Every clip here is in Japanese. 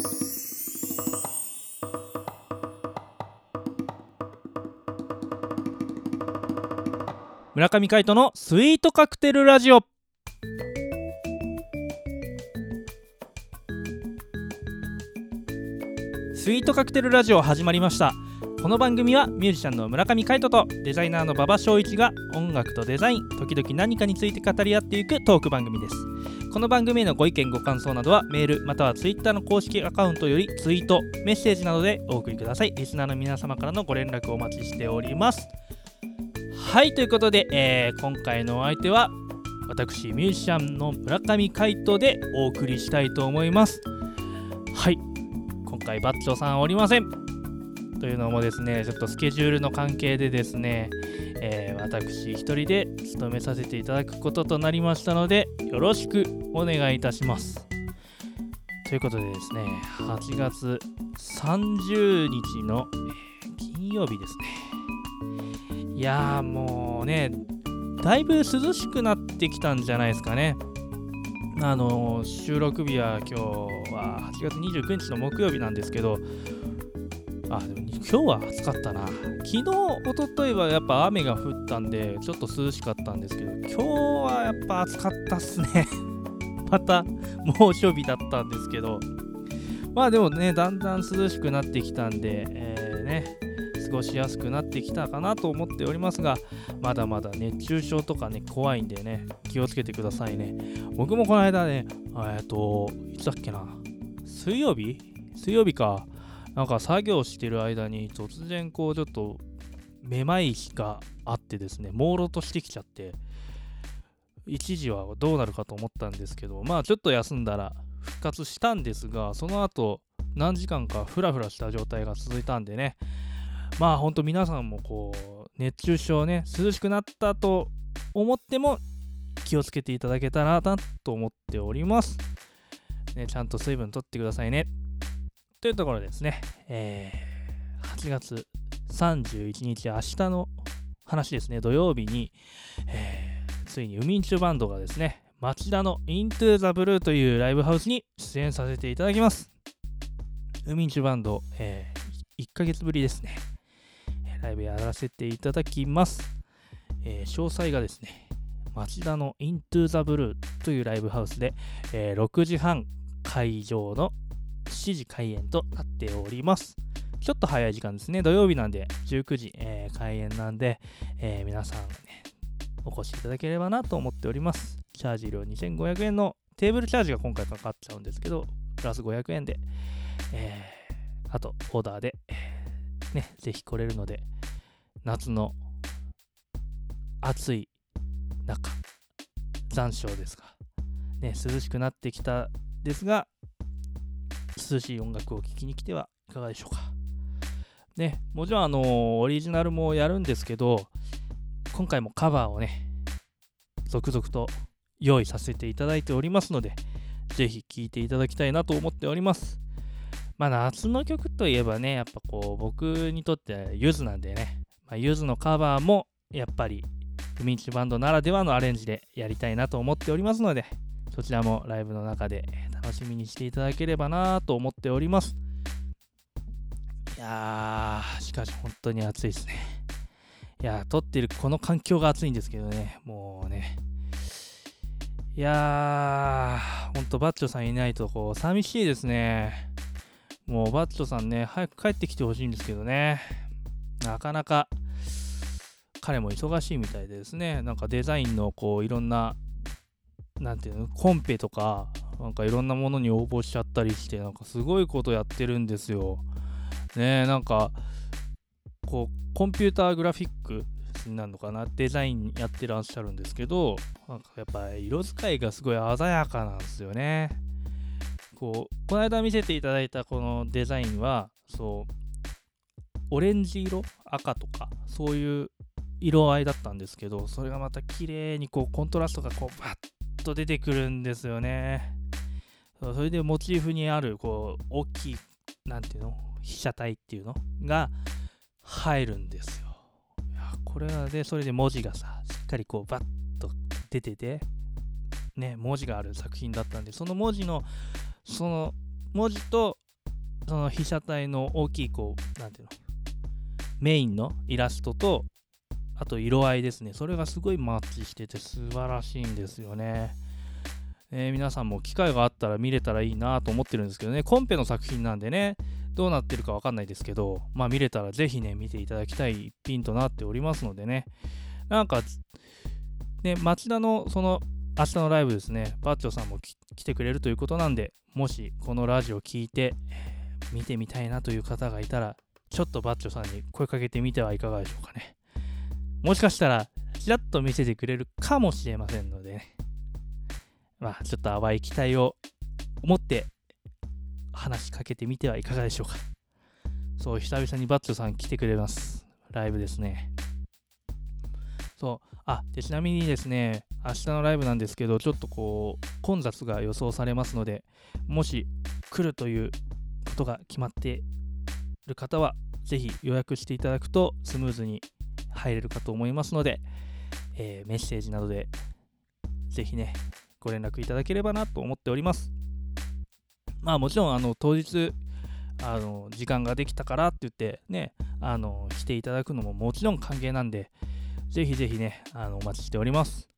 村上海人のスイートカクテルラジオ。スイートカクテルラジオ始まりました。この番組はミュージシャンの村上海人とデザイナーの馬場翔一が音楽とデザイン時々何かについて語り合っていくトーク番組です。この番組へのご意見ご感想などはメールまたはツイッターの公式アカウントよりツイートメッセージなどでお送りください。リスナーの皆様からのご連絡をお待ちしております。はいということで、えー今回のお相手は私ミュージシャンの村上海人でお送りしたいと思います。はい今回バッチョさんおりません。というのもですねちょっとスケジュールの関係でですね、えー私一人で務めさせていただくこととなりましたのでよろしくお願いいたします。ということでですね8月30日の、金曜日ですね。いやーもうねだいぶ涼しくなってきたんじゃないですかね。あの収録日は今日は8月29日の木曜日なんですけどあでも今日は暑かったな。昨日一昨日はやっぱ雨が降ったんでちょっと涼しかったんですけど今日はやっぱ暑かったっすね。また猛暑日だったんですけど。まあでもねだんだん涼しくなってきたんで、えーね過ごしやすくなってきたかなと思っておりますがまだまだ熱中症とかね怖いんでね気をつけてくださいね。僕もこの間ねえっといつだっけな。水曜日？水曜日か。なんか作業してる間に突然こうちょっとめまい日があってですね朦朧としてきちゃって一時はどうなるかと思ったんですけどまあちょっと休んだら復活したんですがその後何時間かフラフラした状態が続いたんでねまあほんと皆さんもこう熱中症ね涼しくなったと思っても気をつけていただけたらなと思っております、ね、ちゃんと水分とってくださいね。というところですね、えー8月31日明日の話ですね。土曜日に、えーついにウミンチュバンドがですね町田の Into the Blue というライブハウスに出演させていただきます。ウミンチュバンド、え1ヶ月ぶりですね。ライブやらせていただきます、えー詳細がですね町田の Into the Blue というライブハウスで、えー6時半会場の7時開演となっております。ちょっと早い時間ですね。土曜日なんで19時、えー開演なんで、えー皆さん、ね、お越しいただければなと思っております。チャージ料2500円のテーブルチャージが今回かかっちゃうんですけどプラス500円で、えーあとオーダーで、ね、ぜひ来れるので夏の暑い中残暑ですが、ね、涼しくなってきたですが涼しい音楽を聴きに来てはいかがでしょうか。ねもちろんあのオリジナルもやるんですけど今回もカバーをね続々と用意させていただいておりますのでぜひ聴いていただきたいなと思っております。まあ夏の曲といえばねやっぱこう僕にとってはゆずなんでね、まあ、ゆずのカバーもやっぱりウミンチバンドならではのアレンジでやりたいなと思っておりますのでそちらもライブの中で楽しみにしていただければなと思っております。いやーしかし本当に暑いですね。いや撮ってるこの環境が暑いんですけどね。もうね。いやーほんとバッチョさんいないとこう寂しいですね。もうバッチョさんね早く帰ってきてほしいんですけどね。なかなか彼も忙しいみたいでですね。なんかデザインのこういろんななんていうの？コンペとかなんかいろんなものに応募しちゃったりしてなんかすごいことやってるんですよ。ねえなんかこうコンピューターグラフィックなるのかな？デザインやってらっしゃるんですけどなんかやっぱ色使いがすごい鮮やかなんですよね。こうこの間見せていただいたこのデザインはそうオレンジ色？赤とかそういう色合いだったんですけどそれがまた綺麗にこうコントラストがこうバッと出てくるんですよね。それでモチーフにあるこう大きいなんていうの？被写体っていうの？が入るんですよ。いやこれはでそれで文字がさしっかりこうバッと出ててね文字がある作品だったんでその文字のその文字とその被写体の大きいこうなんていうの？メインのイラストとあと色合いですね。それがすごいマッチしてて素晴らしいんですよね。えー、皆さんも機会があったら見れたらいいなと思ってるんですけどね、コンペの作品なんでね、どうなってるかわかんないですけど、まあ見れたらぜひね、見ていただきたい一品となっておりますのでね、なんか、ね、町田のその明日のライブですね、バッチョさんも来てくれるということなんで、もしこのラジオ聞いて、見てみたいなという方がいたら、ちょっとバッチョさんに声かけてみてはいかがでしょうかね。もしかしたら、ちらっと見せてくれるかもしれませんのでね。まあ、ちょっと淡い期待を持って話しかけてみてはいかがでしょうか。そう、久々にバッチョさん来てくれます。ライブですね。そう、あ、で、ちなみにですね、明日のライブなんですけど、ちょっとこう、混雑が予想されますので、もし来るということが決まっている方は、ぜひ予約していただくとスムーズに入れるかと思いますので、えー、メッセージなどで、ぜひね、ご連絡いただければなと思っております。まあもちろんあの当日あの時間ができたからって言ってねあの来ていただくのももちろん歓迎なんでぜひぜひねあのお待ちしております。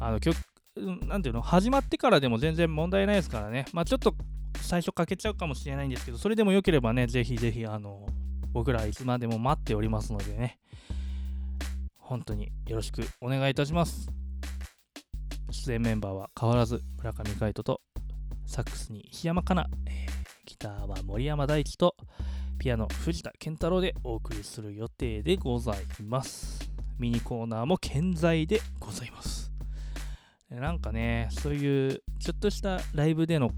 あの曲なんていうの始まってからでも全然問題ないですからねまあちょっと最初かけちゃうかもしれないんですけどそれでもよければねぜひぜひあの僕らいつまでも待っておりますのでね本当によろしくお願いいたします。出演メンバーは変わらず村上海人とサックスに石山かな、え、ギターは森山大地とピアノ藤田健太郎でお送りする予定でございますミニコーナーも健在でございますなんかねそういうちょっとしたライブでの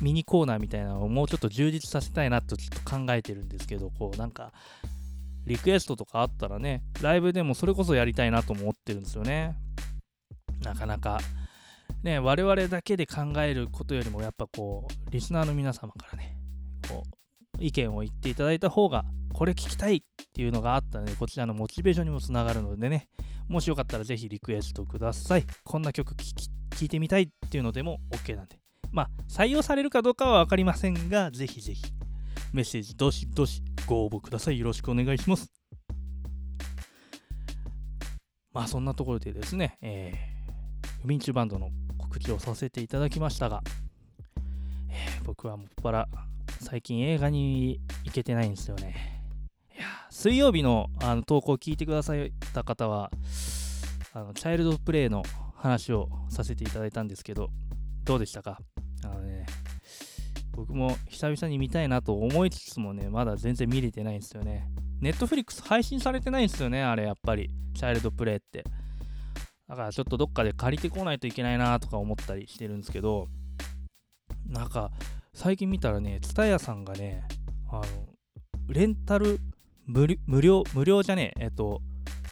ミニコーナーみたいなのをもうちょっと充実させたいなとちょっと考えてるんですけどこうなんかリクエストとかあったらねライブでもそれこそやりたいなと思ってるんですよねなかなか、ね、我々だけで考えることよりも、やっぱこう、リスナーの皆様からね、こう、意見を言っていただいた方が、これ聞きたいっていうのがあったので、こちらのモチベーションにもつながるのでね、もしよかったらぜひリクエストください。こんな曲聴いてみたいっていうのでも OK なんで。まあ、採用されるかどうかは分かりませんが、ぜひぜひ、メッセージどしどしご応募ください。よろしくお願いします。まあ、そんなところでですね、えー不眠中バンドの告知をさせていただきましたが、えー、僕はもっぱら最近映画に行けてないんですよね。いや水曜日のあの投稿を聞いてくださった方はあのチャイルドプレイの話をさせていただいたんですけどどうでしたか？僕も久々に見たいなと思いつつもねまだ全然見れてないんですよね。ネットフリックス配信されてないんですよねあれやっぱりチャイルドプレイって。だからちょっとどっかで借りてこないといけないなとか思ったりしてるんですけど、なんか最近見たらね、蔦屋さんがね、あの、レンタル無料、無料じゃねえ、えっと、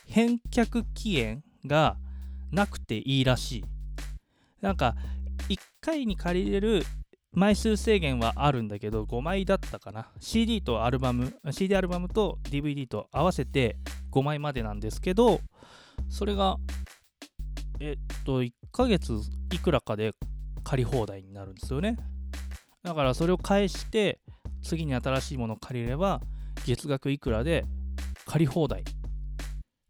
返却期限がなくていいらしい。なんか、1回に借りれる枚数制限はあるんだけど、5枚だったかな。CD とアルバム、CD アルバムと DVD と合わせて5枚までなんですけど、それがえっと、1ヶ月いくらかで借り放題になるんですよね。だからそれを返して、次に新しいものを借りれば、月額いくらで借り放題っ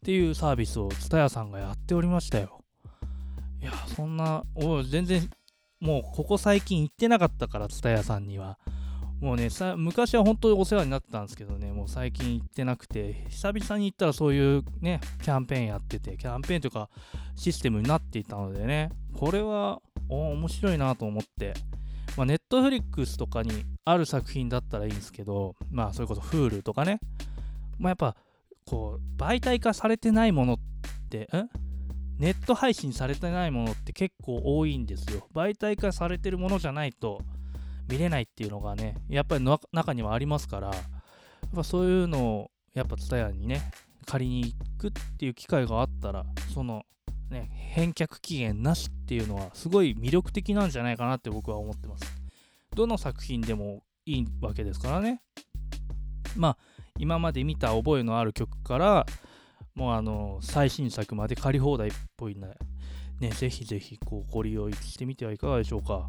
ていうサービスを TSUTAYA さんがやっておりましたよ。いや、そんな、お全然、もうここ最近行ってなかったから、蔦屋さんには。もうねさ、昔は本当にお世話になってたんですけどね、もう最近行ってなくて、久々に行ったらそういうね、キャンペーンやってて、キャンペーンというかシステムになっていたのでね、これはお面白いなと思って、まあ、ネットフリックスとかにある作品だったらいいんですけど、まあ、それこそ Hulu とかね、まあ、やっぱ、こう、媒体化されてないものって、んネット配信されてないものって結構多いんですよ。媒体化されてるものじゃないと、見れないっていうのがね、やっぱり中にはありますから、やっぱそういうのを、やっぱ伝えにね、借りに行くっていう機会があったら、その、ね、返却期限なしっていうのはすごい魅力的なんじゃないかなって僕は思ってます。どの作品でもいいわけですからね。まあ、今まで見た覚えのある曲から、もうあの、最新作まで借り放題っぽいんで、ね、ぜひぜひこうご利用してみてはいかがでしょうか。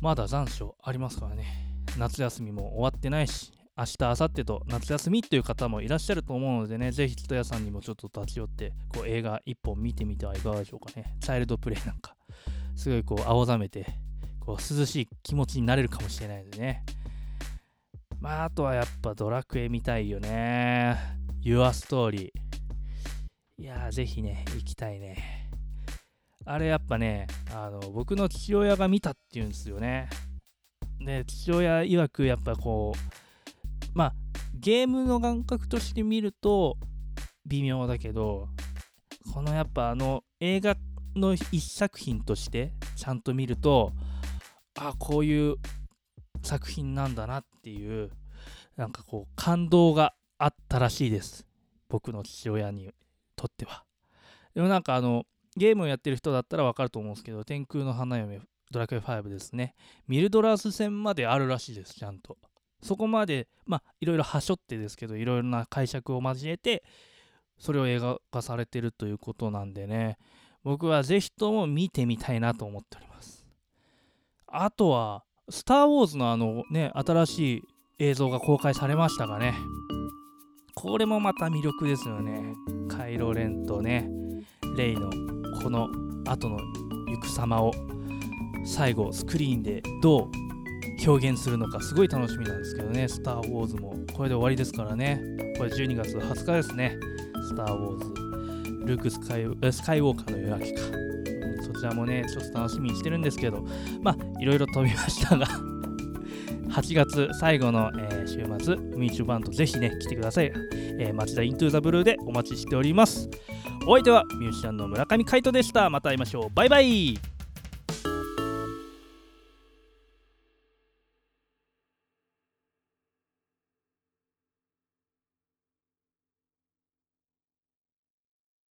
まだ残暑ありますからね。夏休みも終わってないし明日明後日と夏休みという方もいらっしゃると思うのでねぜひ蔦屋さんにもちょっと立ち寄ってこう映画一本見てみてはいかがでしょうかねチャイルドプレイなんかすごいこう青ざめてこう涼しい気持ちになれるかもしれないのでねまああとはやっぱドラクエ見たいよね Your Story いやーぜひね行きたいね。あれやっぱねあの僕の父親が見たっていうんですよね。で父親曰くやっぱこうまあゲームの感覚として見ると微妙だけどこのやっぱあの映画の一作品としてちゃんと見るとあこういう作品なんだなっていうなんかこう感動があったらしいです。僕の父親に。とっては。でもなんかあのゲームをやってる人だったらわかると思うんですけど天空の花嫁ドラクエ5ですね。ミルドラース戦まであるらしいですちゃんと。そこまでまあいろいろはしょってですけどいろいろな解釈を交えてそれを映画化されてるということなんでね。僕はぜひとも見てみたいなと思っております。あとはスター・ウォーズのあのね新しい映像が公開されましたがね。これもまた魅力ですよね。カイロレンとねレイのこの後の行く様を最後スクリーンでどう表現するのかすごい楽しみなんですけどね、スター・ウォーズもこれで終わりですからね、これ12月20日ですね、スター・ウォーズ、ルークスカイ・スカイウォーカーの夜明けか、そちらもね、ちょっと楽しみにしてるんですけど、まあ、いろいろ飛びましたが。8月最後の、えー、週末、ミーチューバンドぜひね、来てください。えー、町田イントゥーザブルーでお待ちしております。お相手はミュージシャンの村上海人でした。また会いましょう。バイバイ